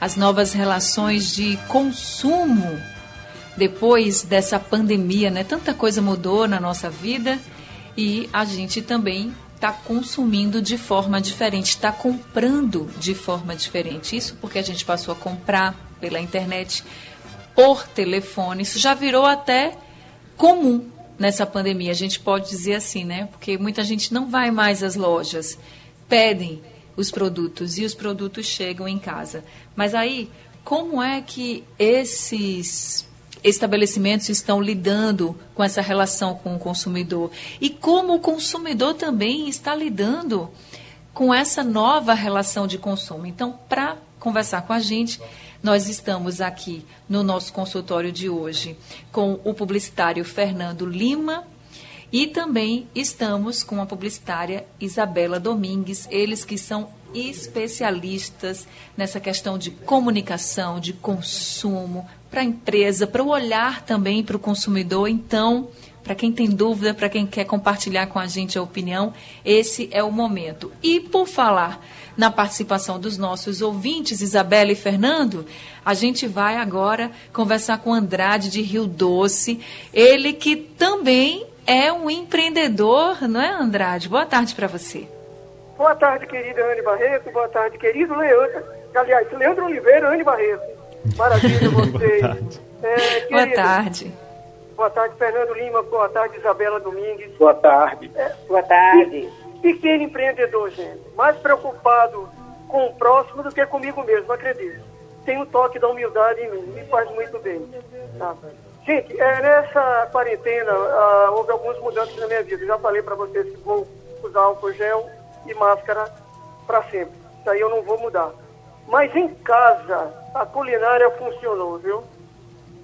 as novas relações de consumo depois dessa pandemia, né? Tanta coisa mudou na nossa vida e a gente também está consumindo de forma diferente, está comprando de forma diferente. Isso porque a gente passou a comprar pela internet, por telefone. Isso já virou até comum nessa pandemia. A gente pode dizer assim, né? Porque muita gente não vai mais às lojas, pedem os produtos e os produtos chegam em casa. Mas aí, como é que esses estabelecimentos estão lidando com essa relação com o consumidor e como o consumidor também está lidando com essa nova relação de consumo. Então, para conversar com a gente, nós estamos aqui no nosso consultório de hoje com o publicitário Fernando Lima e também estamos com a publicitária Isabela Domingues, eles que são especialistas nessa questão de comunicação, de consumo, para a empresa, para o olhar também para o consumidor. Então, para quem tem dúvida, para quem quer compartilhar com a gente a opinião, esse é o momento. E por falar na participação dos nossos ouvintes, Isabela e Fernando, a gente vai agora conversar com Andrade de Rio Doce, ele que também é um empreendedor, não é, Andrade? Boa tarde para você. Boa tarde, querida Anne Barreto. Boa tarde, querido Leandro. Aliás, Leandro Oliveira, Anne Barreto. Maravilha vocês. Boa tarde. É, Boa tarde. Boa tarde, Fernando Lima. Boa tarde, Isabela Domingues. Boa tarde. É, Boa tarde. Pequeno empreendedor, gente. Mais preocupado com o próximo do que comigo mesmo, acredito. Tem o um toque da humildade em mim. Me faz muito bem. Tá? Gente, é, nessa quarentena ah, houve algumas mudanças na minha vida. Eu já falei para vocês que vou usar álcool gel e máscara para sempre. Isso aí eu não vou mudar. Mas em casa, a culinária funcionou, viu?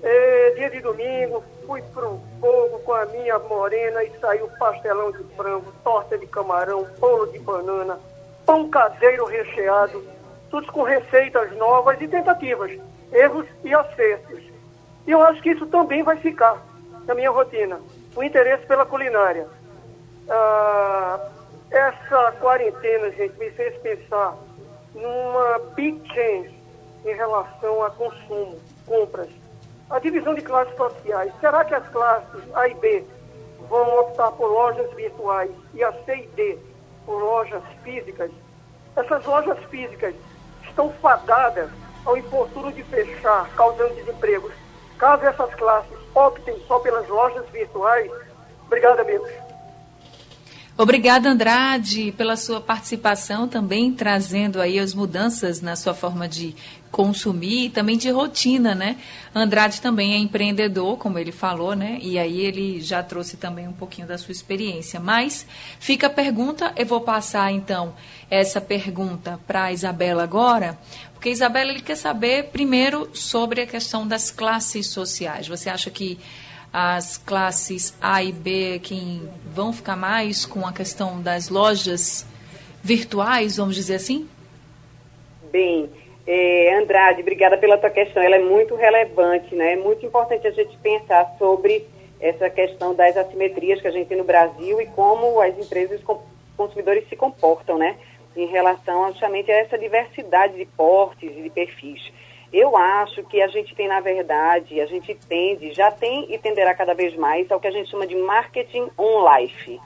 É, dia de domingo, fui pro fogo com a minha morena e saiu pastelão de frango, torta de camarão, bolo de banana, pão caseiro recheado, tudo com receitas novas e tentativas, erros e acertos. E eu acho que isso também vai ficar na minha rotina, o interesse pela culinária. Ah, essa quarentena, gente, me fez pensar numa big change em relação a consumo, compras. A divisão de classes sociais. Será que as classes A e B vão optar por lojas virtuais e a C e D por lojas físicas? Essas lojas físicas estão fadadas ao infortúnio de fechar, causando desempregos. Caso essas classes optem só pelas lojas virtuais, obrigado, amigos. Obrigada, Andrade, pela sua participação também, trazendo aí as mudanças na sua forma de consumir e também de rotina, né? Andrade também é empreendedor, como ele falou, né? E aí ele já trouxe também um pouquinho da sua experiência. Mas fica a pergunta, eu vou passar então essa pergunta para a Isabela agora, porque Isabela ele quer saber primeiro sobre a questão das classes sociais. Você acha que as classes A e B quem vão ficar mais com a questão das lojas virtuais, vamos dizer assim? Bem, é, Andrade, obrigada pela tua questão. Ela é muito relevante, né? É muito importante a gente pensar sobre essa questão das assimetrias que a gente tem no Brasil e como as empresas consumidores se comportam, né? Em relação justamente a essa diversidade de portes e de perfis. Eu acho que a gente tem, na verdade, a gente tende, já tem e tenderá cada vez mais ao que a gente chama de marketing on life.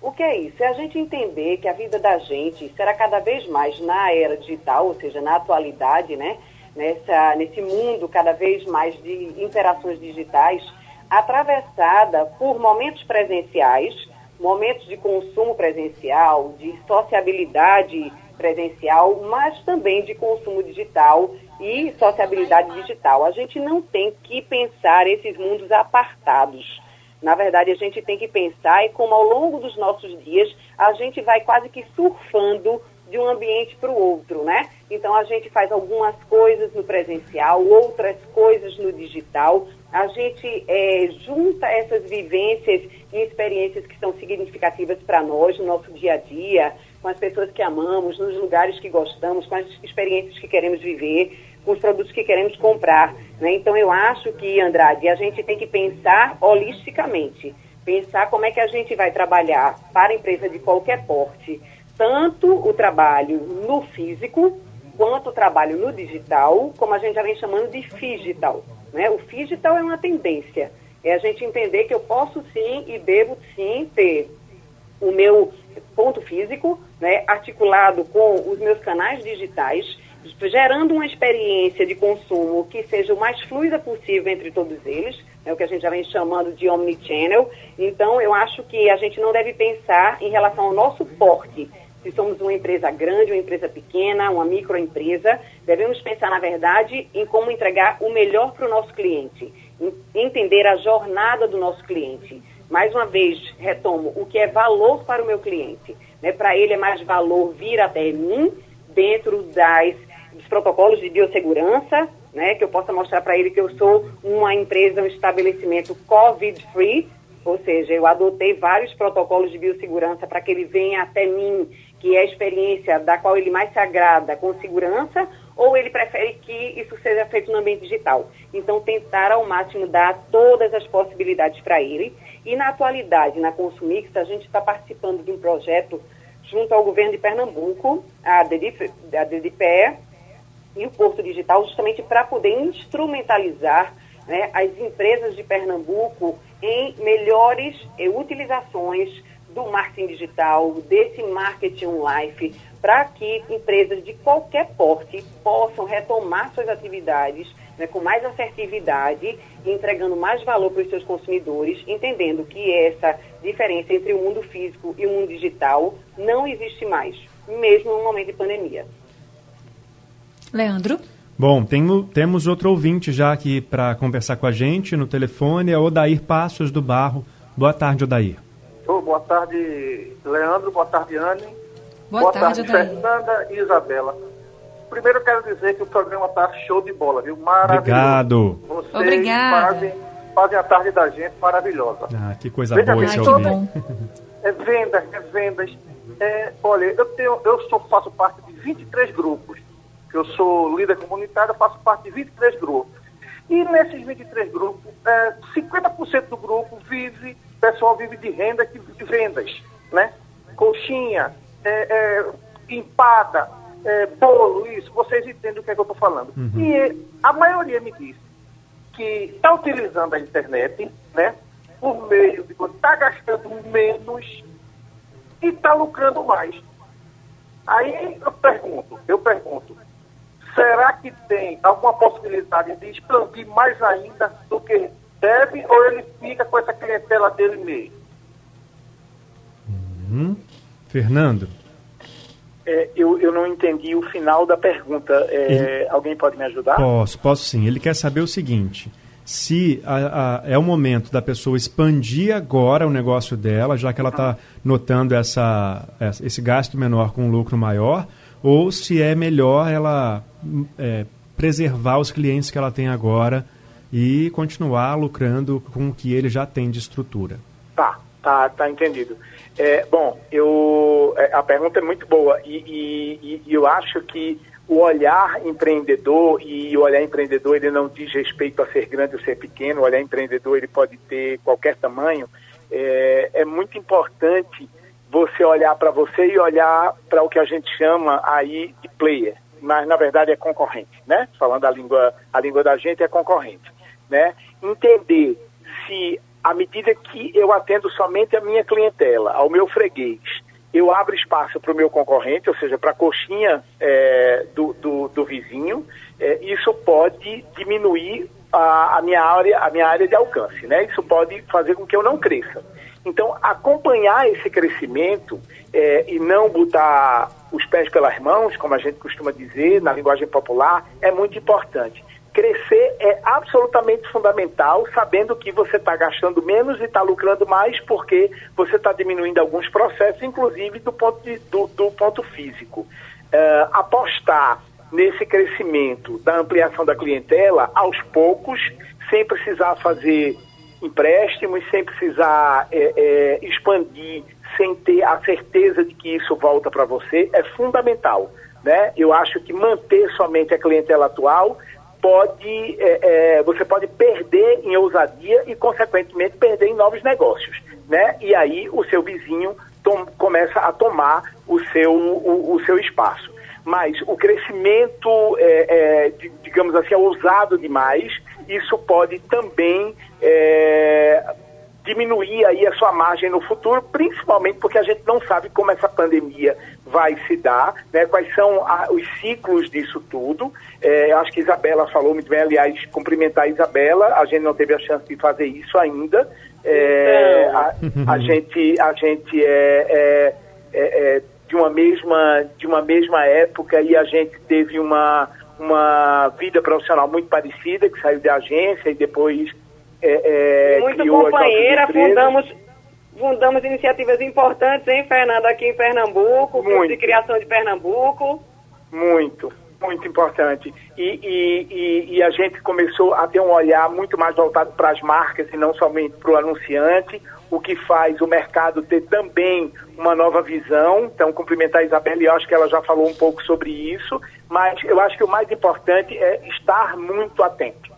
O que é isso? É a gente entender que a vida da gente será cada vez mais na era digital, ou seja, na atualidade, né? Nessa, nesse mundo cada vez mais de interações digitais, atravessada por momentos presenciais, momentos de consumo presencial, de sociabilidade presencial, mas também de consumo digital e sociabilidade digital. A gente não tem que pensar esses mundos apartados. Na verdade, a gente tem que pensar e como ao longo dos nossos dias a gente vai quase que surfando de um ambiente para o outro, né? Então a gente faz algumas coisas no presencial, outras coisas no digital. A gente é, junta essas vivências e experiências que são significativas para nós no nosso dia a dia, com as pessoas que amamos, nos lugares que gostamos, com as experiências que queremos viver, com os produtos que queremos comprar. Né? Então eu acho que, Andrade, a gente tem que pensar holisticamente, pensar como é que a gente vai trabalhar para a empresa de qualquer porte tanto o trabalho no físico quanto o trabalho no digital, como a gente já vem chamando de digital. Né? O digital é uma tendência. É a gente entender que eu posso sim e devo sim ter o meu ponto físico, né, articulado com os meus canais digitais, gerando uma experiência de consumo que seja o mais fluida possível entre todos eles, é o que a gente já vem chamando de omnichannel. Então, eu acho que a gente não deve pensar em relação ao nosso porte se somos uma empresa grande, uma empresa pequena, uma microempresa, devemos pensar, na verdade, em como entregar o melhor para o nosso cliente, entender a jornada do nosso cliente. Mais uma vez, retomo, o que é valor para o meu cliente. Né? Para ele é mais valor vir até mim, dentro das, dos protocolos de biossegurança, né? que eu possa mostrar para ele que eu sou uma empresa, um estabelecimento COVID-free, ou seja, eu adotei vários protocolos de biossegurança para que ele venha até mim que é a experiência da qual ele mais se agrada com segurança, ou ele prefere que isso seja feito no ambiente digital. Então, tentar ao máximo dar todas as possibilidades para ele. E na atualidade, na Consumix, a gente está participando de um projeto junto ao governo de Pernambuco, a DDPE, e o Porto Digital, justamente para poder instrumentalizar né, as empresas de Pernambuco em melhores eh, utilizações do marketing digital, desse marketing life, para que empresas de qualquer porte possam retomar suas atividades né, com mais assertividade, entregando mais valor para os seus consumidores, entendendo que essa diferença entre o mundo físico e o mundo digital não existe mais, mesmo no momento de pandemia. Leandro? Bom, tenho, temos outro ouvinte já aqui para conversar com a gente no telefone, é Odair Passos do Barro. Boa tarde, Odair. Oh, boa tarde, Leandro. Boa tarde, Anne. Boa, boa tarde, tarde Fernanda e Isabela. Primeiro eu quero dizer que o programa está show de bola, viu? Maravilhoso. Obrigado. Vocês Obrigada. Fazem, fazem a tarde da gente maravilhosa. Ah, que coisa Veja boa esse ouvir. É vendas, é vendas. É, olha, eu, tenho, eu sou, faço parte de 23 grupos. Eu sou líder comunitário, faço parte de 23 grupos. E nesses 23 grupos, é, 50% do grupo vive pessoal vive de renda que de vendas, né? Coxinha, é, é, empada, é, bolo, isso, vocês entendem o que é que eu estou falando. Uhum. E a maioria me diz que está utilizando a internet, né? Por meio de está gastando menos e está lucrando mais. Aí eu pergunto, eu pergunto, será que tem alguma possibilidade de expandir mais ainda do que deve ou ele fica com essa clientela dele mesmo? Uhum. Fernando? É, eu, eu não entendi o final da pergunta. É, ele... Alguém pode me ajudar? Posso, posso sim. Ele quer saber o seguinte: se a, a, é o momento da pessoa expandir agora o negócio dela, já que ela está notando essa, esse gasto menor com um lucro maior, ou se é melhor ela é, preservar os clientes que ela tem agora e continuar lucrando com o que ele já tem de estrutura. Tá, tá, tá entendido. É, bom, eu, é, a pergunta é muito boa e, e, e, eu acho que o olhar empreendedor e o olhar empreendedor ele não diz respeito a ser grande ou ser pequeno, o olhar empreendedor ele pode ter qualquer tamanho. É, é muito importante você olhar para você e olhar para o que a gente chama aí de player, mas na verdade é concorrente, né? Falando a língua, a língua da gente é concorrente né? Entender se à medida que eu atendo somente a minha clientela, ao meu freguês, eu abro espaço para o meu concorrente, ou seja, para a coxinha é, do, do, do, vizinho, é, isso pode diminuir a, a, minha área, a minha área de alcance, né? Isso pode fazer com que eu não cresça. Então, acompanhar esse crescimento é, e não botar os pés pelas mãos, como a gente costuma dizer na linguagem popular, é muito importante crescer é absolutamente fundamental, sabendo que você está gastando menos e está lucrando mais, porque você está diminuindo alguns processos, inclusive do ponto, de, do, do ponto físico. Uh, apostar nesse crescimento da ampliação da clientela aos poucos, sem precisar fazer empréstimos, sem precisar é, é, expandir, sem ter a certeza de que isso volta para você, é fundamental. Né? Eu acho que manter somente a clientela atual pode, é, é, você pode perder em ousadia e, consequentemente, perder em novos negócios. Né? E aí o seu vizinho tom, começa a tomar o seu, o, o seu espaço. Mas o crescimento, é, é, digamos assim, é ousado demais, isso pode também é, diminuir aí a sua margem no futuro, principalmente porque a gente não sabe como essa pandemia vai se dar, né, quais são a, os ciclos disso tudo. É, acho que Isabela falou muito bem, aliás, cumprimentar a Isabela, a gente não teve a chance de fazer isso ainda. É, a, a, gente, a gente é, é, é, é de uma mesma de uma mesma época e a gente teve uma uma vida profissional muito parecida, que saiu de agência e depois é, muito companheira, fundamos, fundamos iniciativas importantes, hein, Fernando, aqui em Pernambuco, muito. de criação de Pernambuco. Muito, muito importante. E, e, e, e, a gente começou a ter um olhar muito mais voltado para as marcas e não somente para o anunciante, o que faz o mercado ter também uma nova visão. Então, cumprimentar a Isabela, e eu acho que ela já falou um pouco sobre isso, mas eu acho que o mais importante é estar muito atento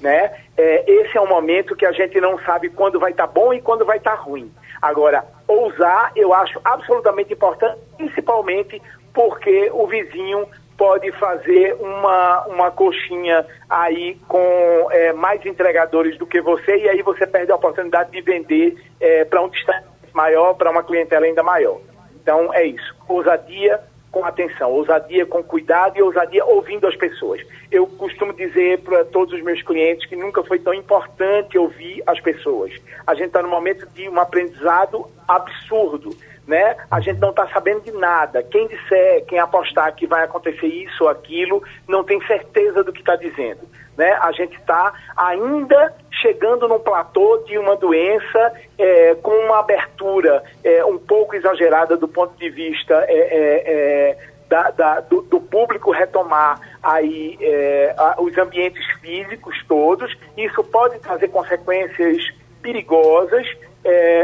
né? É, esse é um momento que a gente não sabe quando vai estar tá bom e quando vai estar tá ruim. Agora, ousar eu acho absolutamente importante, principalmente porque o vizinho pode fazer uma, uma coxinha aí com é, mais entregadores do que você e aí você perde a oportunidade de vender é, para um distante maior, para uma clientela ainda maior. Então é isso. Ousadia, com atenção, ousadia com cuidado e ousadia ouvindo as pessoas. Eu costumo dizer para todos os meus clientes que nunca foi tão importante ouvir as pessoas. A gente está no momento de um aprendizado absurdo, né? A gente não está sabendo de nada. Quem disser, quem apostar que vai acontecer isso ou aquilo, não tem certeza do que está dizendo. Né? A gente está ainda chegando num platô de uma doença é, com uma abertura é, um pouco exagerada do ponto de vista é, é, é da, da, do, do, público retomar aí é, a, os ambientes físicos todos. Isso pode trazer consequências perigosas.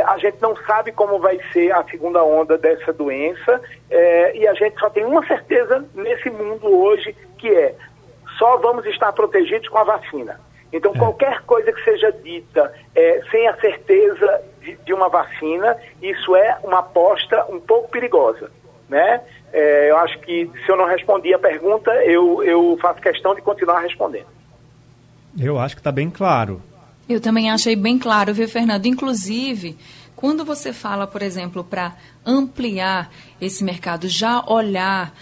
a gente não sabe como vai ser a segunda onda dessa doença e a gente só tem uma certeza nesse mundo hoje que é só vamos estar protegidos com a vacina. Então, é. qualquer coisa que seja dita é, sem a certeza de, de, uma vacina, isso é uma aposta um pouco perigosa. Né? É, eu acho que se eu não respondi a pergunta, eu, eu faço questão de continuar respondendo. Eu acho que está bem claro. Eu também achei bem claro, viu, Fernando? Inclusive, quando você fala, por exemplo, para ampliar esse mercado, já olhar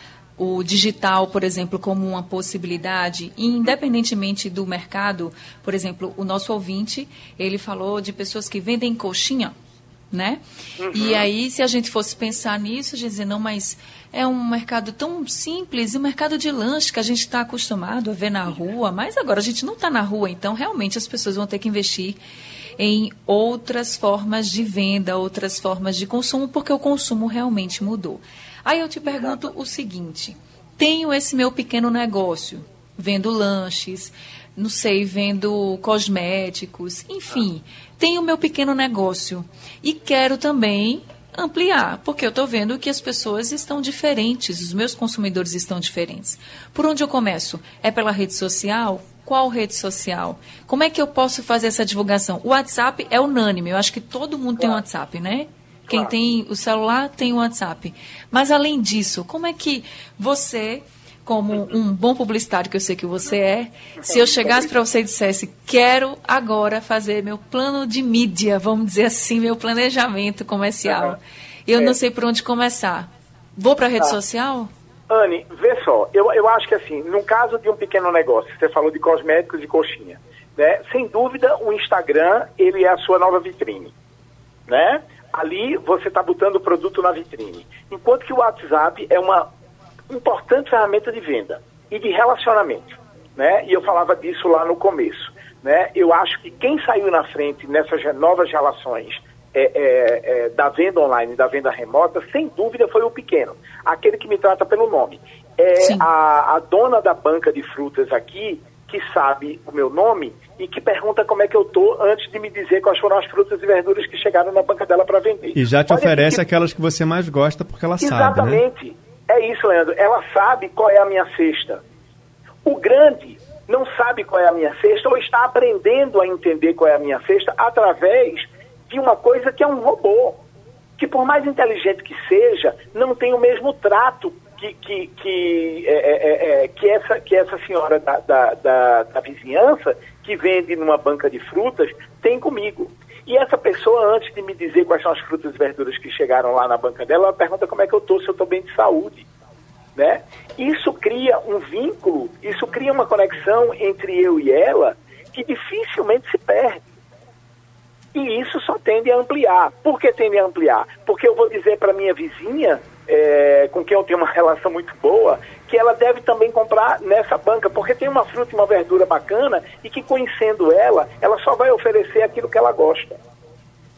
o digital, por exemplo, como uma possibilidade, independentemente do mercado, por exemplo, o nosso ouvinte, ele falou de pessoas que vendem coxinha, né? Uhum. E aí, se a gente fosse pensar nisso, a gente dizer, não, mas é um mercado tão simples, e um mercado de lanche que a gente está acostumado a ver na rua, mas agora a gente não está na rua, então realmente as pessoas vão ter que investir em outras formas de venda, outras formas de consumo, porque o consumo realmente mudou. Aí eu te pergunto o seguinte: tenho esse meu pequeno negócio, vendo lanches, não sei, vendo cosméticos, enfim, tenho o meu pequeno negócio e quero também ampliar, porque eu estou vendo que as pessoas estão diferentes, os meus consumidores estão diferentes. Por onde eu começo? É pela rede social? Qual rede social? Como é que eu posso fazer essa divulgação? O WhatsApp é unânime, eu acho que todo mundo tem um WhatsApp, né? Quem tem o celular tem o WhatsApp. Mas além disso, como é que você, como um bom publicitário que eu sei que você é, se eu chegasse para você e dissesse, quero agora fazer meu plano de mídia, vamos dizer assim, meu planejamento comercial, eu não sei por onde começar. Vou para a rede tá. social? Anne, vê só, eu, eu acho que assim, no caso de um pequeno negócio, você falou de cosméticos e coxinha, né? Sem dúvida, o Instagram, ele é a sua nova vitrine, né? Ali você está botando o produto na vitrine. Enquanto que o WhatsApp é uma importante ferramenta de venda e de relacionamento. né? E eu falava disso lá no começo, né? Eu acho que quem saiu na frente nessas novas relações é, é, é, da venda online, da venda remota, sem dúvida foi o pequeno, aquele que me trata pelo nome. É a, a dona da banca de frutas aqui que sabe o meu nome e que pergunta como é que eu tô antes de me dizer quais foram as frutas e verduras que chegaram na banca dela para vender. E já te Olha oferece que... aquelas que você mais gosta porque ela Exatamente. sabe, né? Exatamente. É isso, Leandro. Ela sabe qual é a minha cesta. O grande não sabe qual é a minha cesta ou está aprendendo a entender qual é a minha cesta através de uma coisa que é um robô, que por mais inteligente que seja, não tem o mesmo trato que, que, que, é, é, é, é, que, essa, que essa senhora da, da, da, da vizinhança, que vende numa banca de frutas, tem comigo. E essa pessoa, antes de me dizer quais são as frutas e verduras que chegaram lá na banca dela, ela pergunta como é que eu estou, se eu estou bem de saúde. Né? Isso cria um vínculo, isso cria uma conexão entre eu e ela que dificilmente se perde. E isso só tende a ampliar. Por que tende a ampliar? Porque eu vou dizer para minha vizinha, é, com quem eu tenho uma relação muito boa, que ela deve também comprar nessa banca, porque tem uma fruta e uma verdura bacana e que conhecendo ela, ela só vai oferecer aquilo que ela gosta.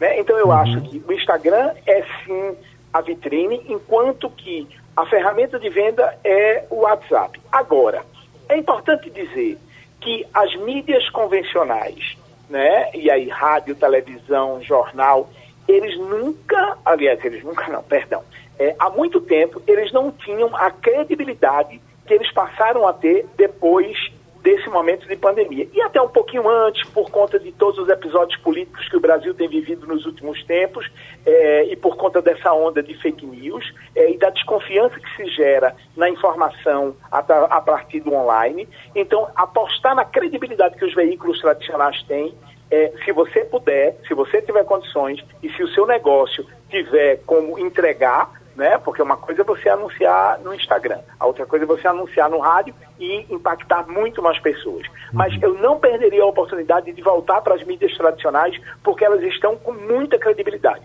Né? Então eu uhum. acho que o Instagram é sim a vitrine, enquanto que a ferramenta de venda é o WhatsApp. Agora, é importante dizer que as mídias convencionais, né? E aí rádio, televisão, jornal, eles nunca, aliás, eles nunca não, perdão, é, há muito tempo eles não tinham a credibilidade que eles passaram a ter depois desse momento de pandemia. E até um pouquinho antes, por conta de todos os episódios políticos que o Brasil tem vivido nos últimos tempos, é, e por conta dessa onda de fake news, é, e da desconfiança que se gera na informação a, a partir do online. Então, apostar na credibilidade que os veículos tradicionais têm é, se você puder, se você tiver condições e se o seu negócio tiver como entregar, né? Porque uma coisa é você anunciar no Instagram, a outra coisa é você anunciar no rádio e impactar muito mais pessoas. Mas uhum. eu não perderia a oportunidade de voltar para as mídias tradicionais, porque elas estão com muita credibilidade.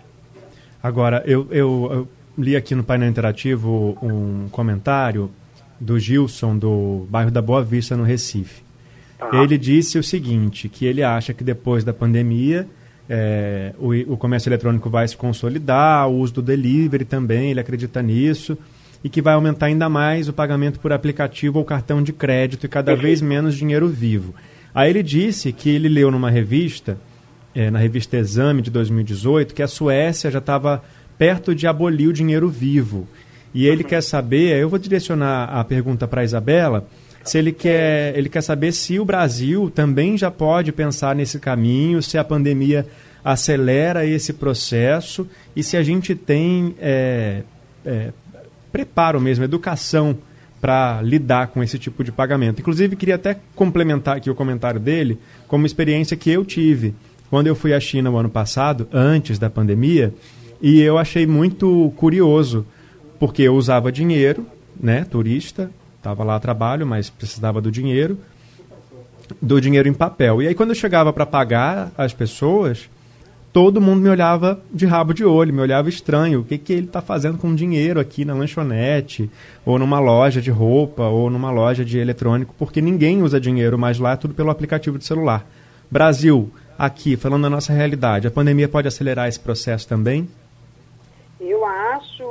Agora, eu, eu, eu li aqui no painel interativo um comentário do Gilson, do bairro da Boa Vista, no Recife. Tá. Ele disse o seguinte, que ele acha que depois da pandemia é, o, o, comércio eletrônico vai se consolidar, o uso do delivery também, ele acredita nisso, e que vai aumentar ainda mais o pagamento por aplicativo ou cartão de crédito e cada vez menos dinheiro vivo. Aí ele disse que ele leu numa revista, é, na revista Exame de 2018, que a Suécia já estava perto de abolir o dinheiro vivo. E ele uhum. quer saber, eu vou direcionar a pergunta para a Isabela, se ele quer, ele quer saber se o Brasil também já pode pensar nesse caminho, se a pandemia acelera esse processo e se a gente tem é, é, preparo mesmo, educação para lidar com esse tipo de pagamento. Inclusive, queria até complementar aqui o comentário dele com uma experiência que eu tive quando eu fui à China o ano passado, antes da pandemia, e eu achei muito curioso, porque eu usava dinheiro, né, turista, Estava lá a trabalho, mas precisava do dinheiro, do dinheiro em papel. E aí quando eu chegava para pagar as pessoas, todo mundo me olhava de rabo de olho, me olhava estranho. O que, que ele está fazendo com dinheiro aqui na lanchonete, ou numa loja de roupa, ou numa loja de eletrônico, porque ninguém usa dinheiro mais lá, é tudo pelo aplicativo de celular. Brasil, aqui, falando da nossa realidade, a pandemia pode acelerar esse processo também? Eu acho,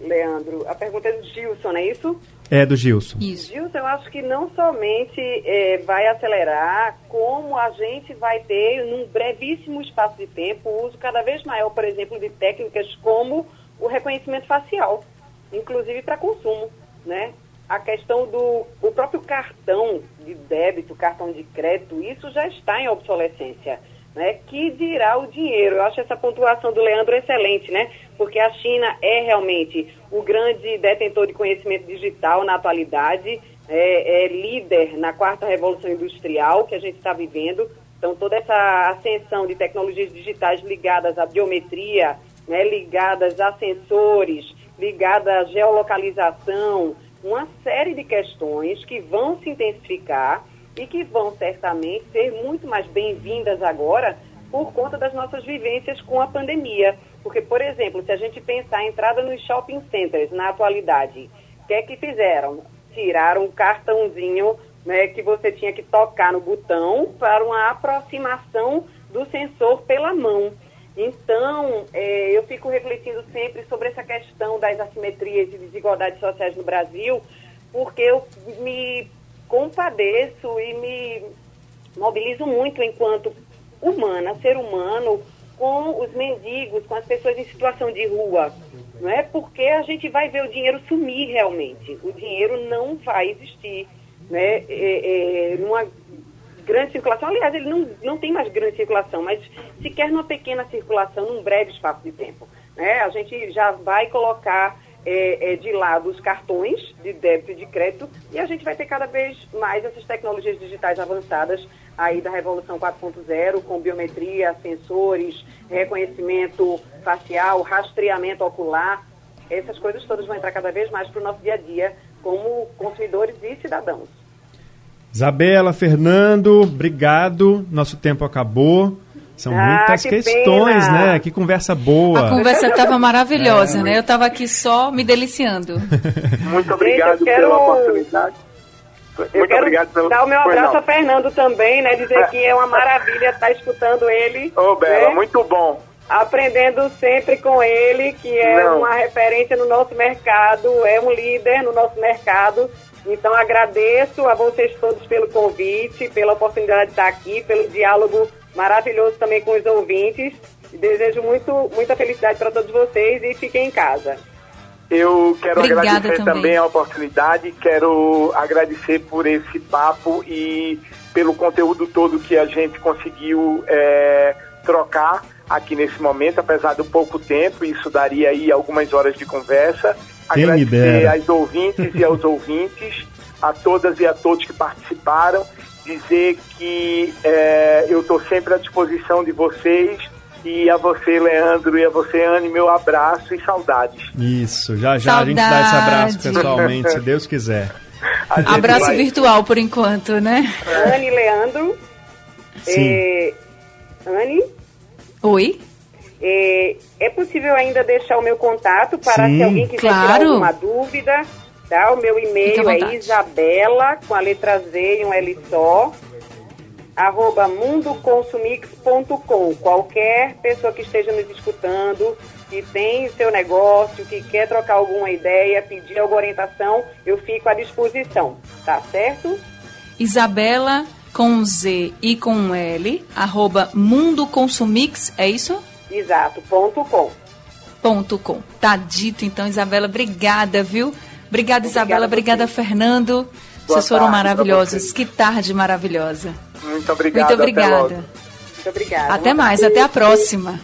Leandro, a pergunta é do Gilson, não é isso? É do Gilson. Isso. Gilson, eu acho que não somente é, vai acelerar, como a gente vai ter, num brevíssimo espaço de tempo, o uso cada vez maior, por exemplo, de técnicas como o reconhecimento facial, inclusive para consumo, né? A questão do o próprio cartão de débito, cartão de crédito, isso já está em obsolescência né, que dirá o dinheiro. Eu acho essa pontuação do Leandro excelente, né? Porque a China é realmente o grande detentor de conhecimento digital na atualidade, é, é líder na quarta revolução industrial que a gente está vivendo. Então, toda essa ascensão de tecnologias digitais ligadas à biometria, né, ligadas a sensores, ligadas à geolocalização, uma série de questões que vão se intensificar e que vão certamente ser muito mais bem-vindas agora por conta das nossas vivências com a pandemia. Porque, por exemplo, se a gente pensar a entrada nos shopping centers na atualidade, o que é que fizeram? Tiraram o cartãozinho né, que você tinha que tocar no botão para uma aproximação do sensor pela mão. Então, é, eu fico refletindo sempre sobre essa questão das assimetrias e desigualdades sociais no Brasil, porque eu me compadeço e me mobilizo muito enquanto humana, ser humano, com os mendigos, com as pessoas em situação de rua. Não é porque a gente vai ver o dinheiro sumir realmente. O dinheiro não vai existir né, é, é, numa grande circulação. Aliás, ele não, não tem mais grande circulação, mas sequer numa pequena circulação, num breve espaço de tempo. Né? A gente já vai colocar é, é, de lado os cartões de débito e de crédito e a gente vai ter cada vez mais essas tecnologias digitais avançadas aí da Revolução 4.0, com biometria, sensores, reconhecimento facial, rastreamento ocular. Essas coisas todas vão entrar cada vez mais para o nosso dia a dia como consumidores e cidadãos. Isabela, Fernando, obrigado. Nosso tempo acabou. São Ah, muitas que questões, pena. né? Que conversa boa. A conversa estava maravilhosa, É, né? Eu estava aqui só me deliciando. Muito obrigado eu quero- pela oportunidade. Eu Muito quero obrigado pelo dar o meu abraço não. a Fernando também, né? Dizer que é uma maravilha estar escutando ele. Ô, Bela, né? muito bom. Aprendendo sempre com ele, que é Não. uma referência no nosso mercado, é um líder no nosso mercado. Então agradeço a vocês todos pelo convite, pela oportunidade de estar aqui, pelo diálogo maravilhoso também com os ouvintes. Desejo muito, muita felicidade para todos vocês e fiquem em casa. Eu quero Obrigada agradecer também. também. a oportunidade, quero agradecer por esse papo e pelo conteúdo todo que a gente conseguiu é, trocar aqui nesse momento, apesar do pouco tempo, isso daria aí algumas horas de conversa. Quem agradecer às ouvintes e aos ouvintes, a todas e a todos que participaram, dizer que é, eu estou sempre à disposição de vocês e a você, Leandro, e a você, Anne, meu abraço e saudades. Isso, já já a gente dá esse abraço Saudade. pessoalmente, se Deus quiser. Abraço vai- virtual por enquanto, né? Anne Leandro. Sim. É, Anne, Oi? é, é possível ainda deixar o meu contato para Sim. se alguém quiser tirar Claro. alguma dúvida. Tá? O meu e-mail é Isabela, com a letra Z e um L só, arroba mundoconsumix.com. Qualquer pessoa que esteja nos escutando, que tem seu negócio, que quer trocar alguma ideia, pedir alguma orientação, eu fico à disposição. Tá certo? Isabela com Z e com L, arroba Mundo Consumix, é isso? Exato, ponto com. Ponto com. Tá dito, então, Isabela, obrigada, viu? Obrigada, Isabela, obrigada. Fernando. Boa Vocês foram maravilhosos. Que tarde maravilhosa. Muito obrigado. Muito obrigada. Muito obrigada. Até mais, até a próxima.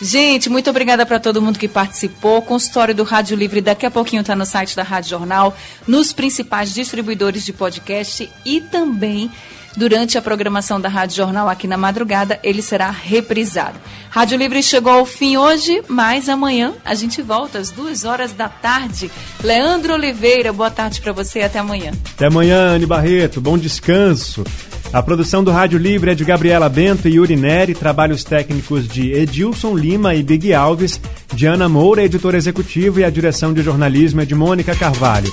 Gente, muito obrigada para todo mundo que participou. O consultório do Rádio Livre daqui a pouquinho está no site da Rádio Jornal, nos principais distribuidores de podcast e também durante a programação da Rádio Jornal aqui na madrugada, ele será reprisado. Rádio Livre chegou ao fim hoje, mas amanhã a gente volta às duas horas da tarde. Leandro Oliveira, boa tarde para você até amanhã. Até amanhã, Anne Barreto. Bom descanso. A produção do Rádio Livre é de Gabriela Bento e Yuri Neri, trabalhos técnicos de Edilson Lima e Big Alves, Diana Moura, editora executiva, e a direção de jornalismo é de Mônica Carvalho.